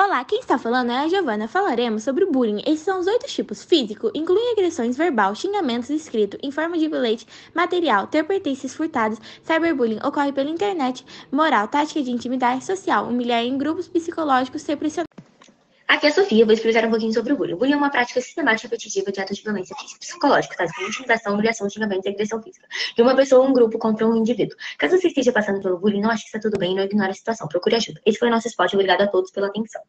Olá, quem está falando é a Giovana. Falaremos sobre o bullying. Esses são os oito tipos. Físico incluem agressões verbal, xingamentos escrito em forma de bilhete, material, ter pertences furtados. Cyberbullying ocorre pela internet. Moral, tática de intimidar, social, humilhar em grupos psicológicos, ser pressionado. Aqui é a Sofia, vou explicar um pouquinho sobre o bullying. O bullying é uma prática sistemática repetitiva de atos de violência física psicológica, tais como intimidação, humilhação, xingamento e agressão física, de uma pessoa ou um grupo contra um indivíduo. Caso você esteja passando pelo bullying, não ache que está tudo bem e não ignore a situação, procure ajuda. Esse foi o nosso spot, obrigado a todos pela atenção.